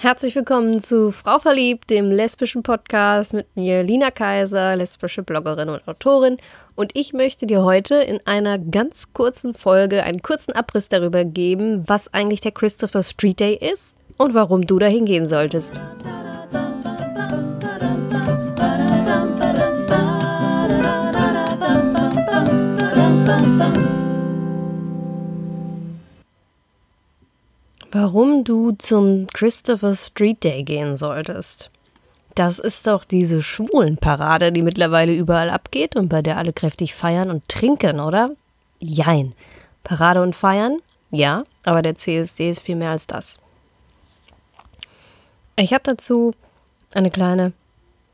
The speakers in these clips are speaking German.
Herzlich willkommen zu Frau Verliebt, dem lesbischen Podcast mit mir, Lina Kaiser, lesbische Bloggerin und Autorin. Und ich möchte dir heute in einer ganz kurzen Folge einen kurzen Abriss darüber geben, was eigentlich der Christopher Street Day ist und warum du dahin gehen solltest. Warum du zum Christopher Street Day gehen solltest. Das ist doch diese Schwulenparade, die mittlerweile überall abgeht und bei der alle kräftig feiern und trinken, oder? Jein. Parade und feiern? Ja, aber der CSD ist viel mehr als das. Ich habe dazu eine kleine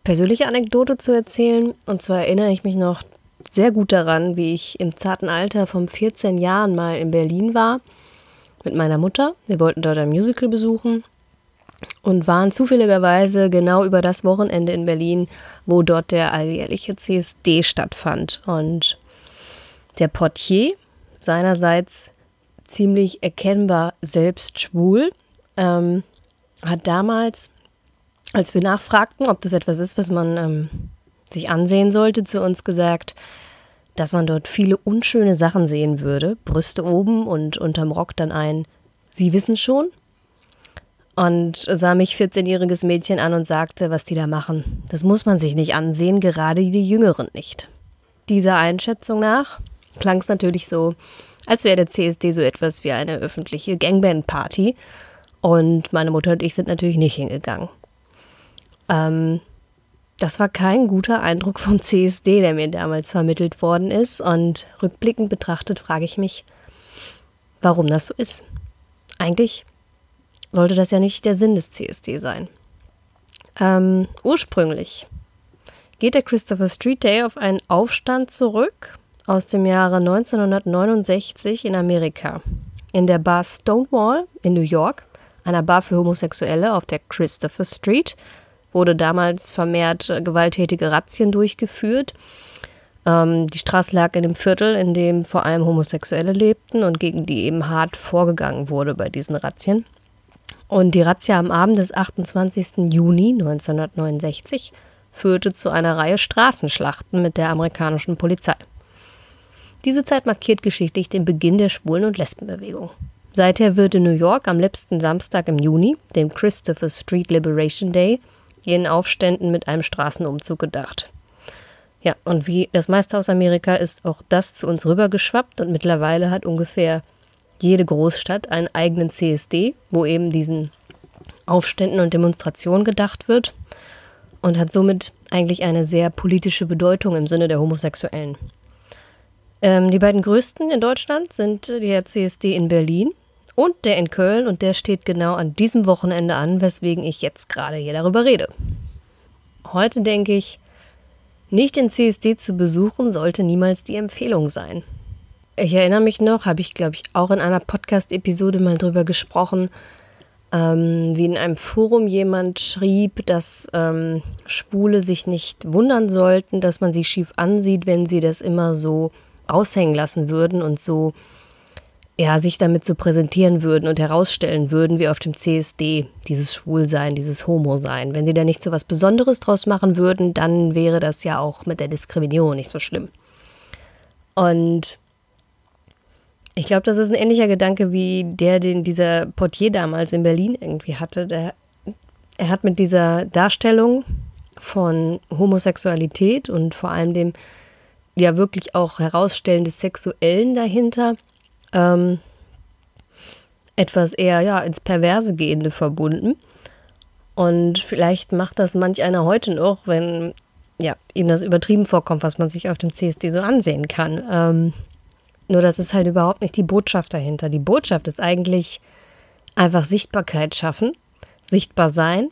persönliche Anekdote zu erzählen. Und zwar erinnere ich mich noch sehr gut daran, wie ich im zarten Alter von 14 Jahren mal in Berlin war mit meiner Mutter. Wir wollten dort ein Musical besuchen und waren zufälligerweise genau über das Wochenende in Berlin, wo dort der alljährliche CSD stattfand. Und der Portier, seinerseits ziemlich erkennbar selbst schwul, ähm, hat damals, als wir nachfragten, ob das etwas ist, was man ähm, sich ansehen sollte, zu uns gesagt, dass man dort viele unschöne Sachen sehen würde. Brüste oben und unterm Rock dann ein Sie wissen schon? Und sah mich 14-jähriges Mädchen an und sagte, was die da machen. Das muss man sich nicht ansehen, gerade die Jüngeren nicht. Dieser Einschätzung nach klang es natürlich so, als wäre der CSD so etwas wie eine öffentliche Gangband-Party. Und meine Mutter und ich sind natürlich nicht hingegangen. Ähm, das war kein guter Eindruck vom CSD, der mir damals vermittelt worden ist. Und rückblickend betrachtet frage ich mich, warum das so ist. Eigentlich sollte das ja nicht der Sinn des CSD sein. Ähm, ursprünglich geht der Christopher Street Day auf einen Aufstand zurück aus dem Jahre 1969 in Amerika. In der Bar Stonewall in New York, einer Bar für Homosexuelle auf der Christopher Street, wurde damals vermehrt äh, gewalttätige Razzien durchgeführt. Ähm, die Straße lag in dem Viertel, in dem vor allem Homosexuelle lebten und gegen die eben hart vorgegangen wurde bei diesen Razzien. Und die Razzia am Abend des 28. Juni 1969 führte zu einer Reihe Straßenschlachten mit der amerikanischen Polizei. Diese Zeit markiert geschichtlich den Beginn der Schwulen- und Lesbenbewegung. Seither wird in New York am letzten Samstag im Juni, dem Christopher Street Liberation Day, jenen Aufständen mit einem Straßenumzug gedacht. Ja, und wie das meiste aus Amerika ist auch das zu uns rübergeschwappt und mittlerweile hat ungefähr jede Großstadt einen eigenen CSD, wo eben diesen Aufständen und Demonstrationen gedacht wird und hat somit eigentlich eine sehr politische Bedeutung im Sinne der Homosexuellen. Ähm, die beiden größten in Deutschland sind der CSD in Berlin und der in Köln und der steht genau an diesem Wochenende an, weswegen ich jetzt gerade hier darüber rede. Heute denke ich, nicht den CSD zu besuchen sollte niemals die Empfehlung sein. Ich erinnere mich noch, habe ich glaube ich auch in einer Podcast-Episode mal drüber gesprochen, ähm, wie in einem Forum jemand schrieb, dass ähm, Schwule sich nicht wundern sollten, dass man sie schief ansieht, wenn sie das immer so aushängen lassen würden und so ja, sich damit so präsentieren würden und herausstellen würden, wie auf dem CSD, dieses Schwulsein, dieses Homo-Sein. Wenn sie da nicht so was Besonderes draus machen würden, dann wäre das ja auch mit der Diskriminierung nicht so schlimm. Und ich glaube, das ist ein ähnlicher Gedanke wie der, den dieser Portier damals in Berlin irgendwie hatte. Der, er hat mit dieser Darstellung von Homosexualität und vor allem dem ja wirklich auch Herausstellen des Sexuellen dahinter ähm, etwas eher ja ins Perverse gehende verbunden. Und vielleicht macht das manch einer heute noch, wenn ja, ihm das übertrieben vorkommt, was man sich auf dem CSD so ansehen kann. Ähm, nur das ist halt überhaupt nicht die Botschaft dahinter. Die Botschaft ist eigentlich einfach Sichtbarkeit schaffen, sichtbar sein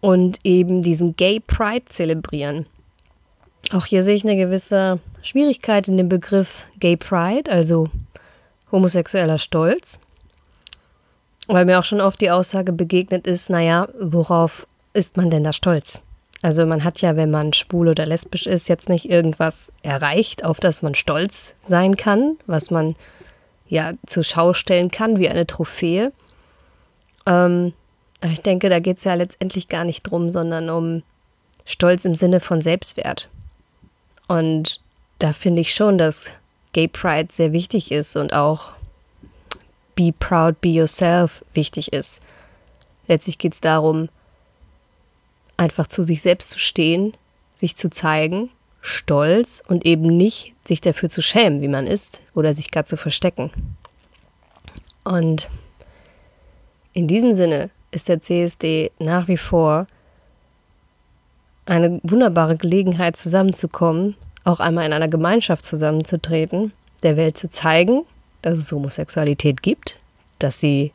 und eben diesen Gay Pride zelebrieren. Auch hier sehe ich eine gewisse Schwierigkeit in dem Begriff Gay Pride, also homosexueller Stolz, weil mir auch schon oft die Aussage begegnet ist, naja, worauf ist man denn da stolz? Also man hat ja, wenn man schwul oder lesbisch ist, jetzt nicht irgendwas erreicht, auf das man stolz sein kann, was man ja zur Schau stellen kann wie eine Trophäe. Ähm, ich denke, da geht es ja letztendlich gar nicht drum, sondern um Stolz im Sinne von Selbstwert. Und da finde ich schon, dass Gay Pride sehr wichtig ist und auch Be Proud, Be Yourself wichtig ist. Letztlich geht es darum, einfach zu sich selbst zu stehen, sich zu zeigen, stolz und eben nicht sich dafür zu schämen, wie man ist oder sich gar zu verstecken. Und in diesem Sinne ist der CSD nach wie vor eine wunderbare Gelegenheit, zusammenzukommen, auch einmal in einer Gemeinschaft zusammenzutreten, der Welt zu zeigen, dass es Homosexualität gibt, dass sie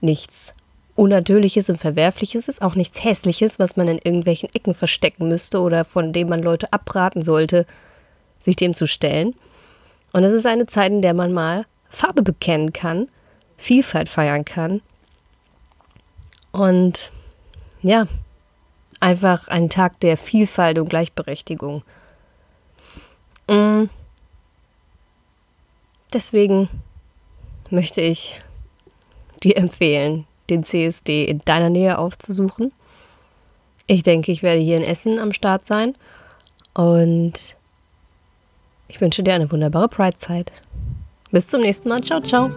nichts Unnatürliches und Verwerfliches ist, auch nichts Hässliches, was man in irgendwelchen Ecken verstecken müsste oder von dem man Leute abraten sollte, sich dem zu stellen. Und es ist eine Zeit, in der man mal Farbe bekennen kann, Vielfalt feiern kann und ja, einfach ein Tag der Vielfalt und Gleichberechtigung. Mm. Deswegen möchte ich dir empfehlen, den CSD in deiner Nähe aufzusuchen. Ich denke, ich werde hier in Essen am Start sein und ich wünsche dir eine wunderbare Pride-Zeit. Bis zum nächsten Mal. Ciao, ciao.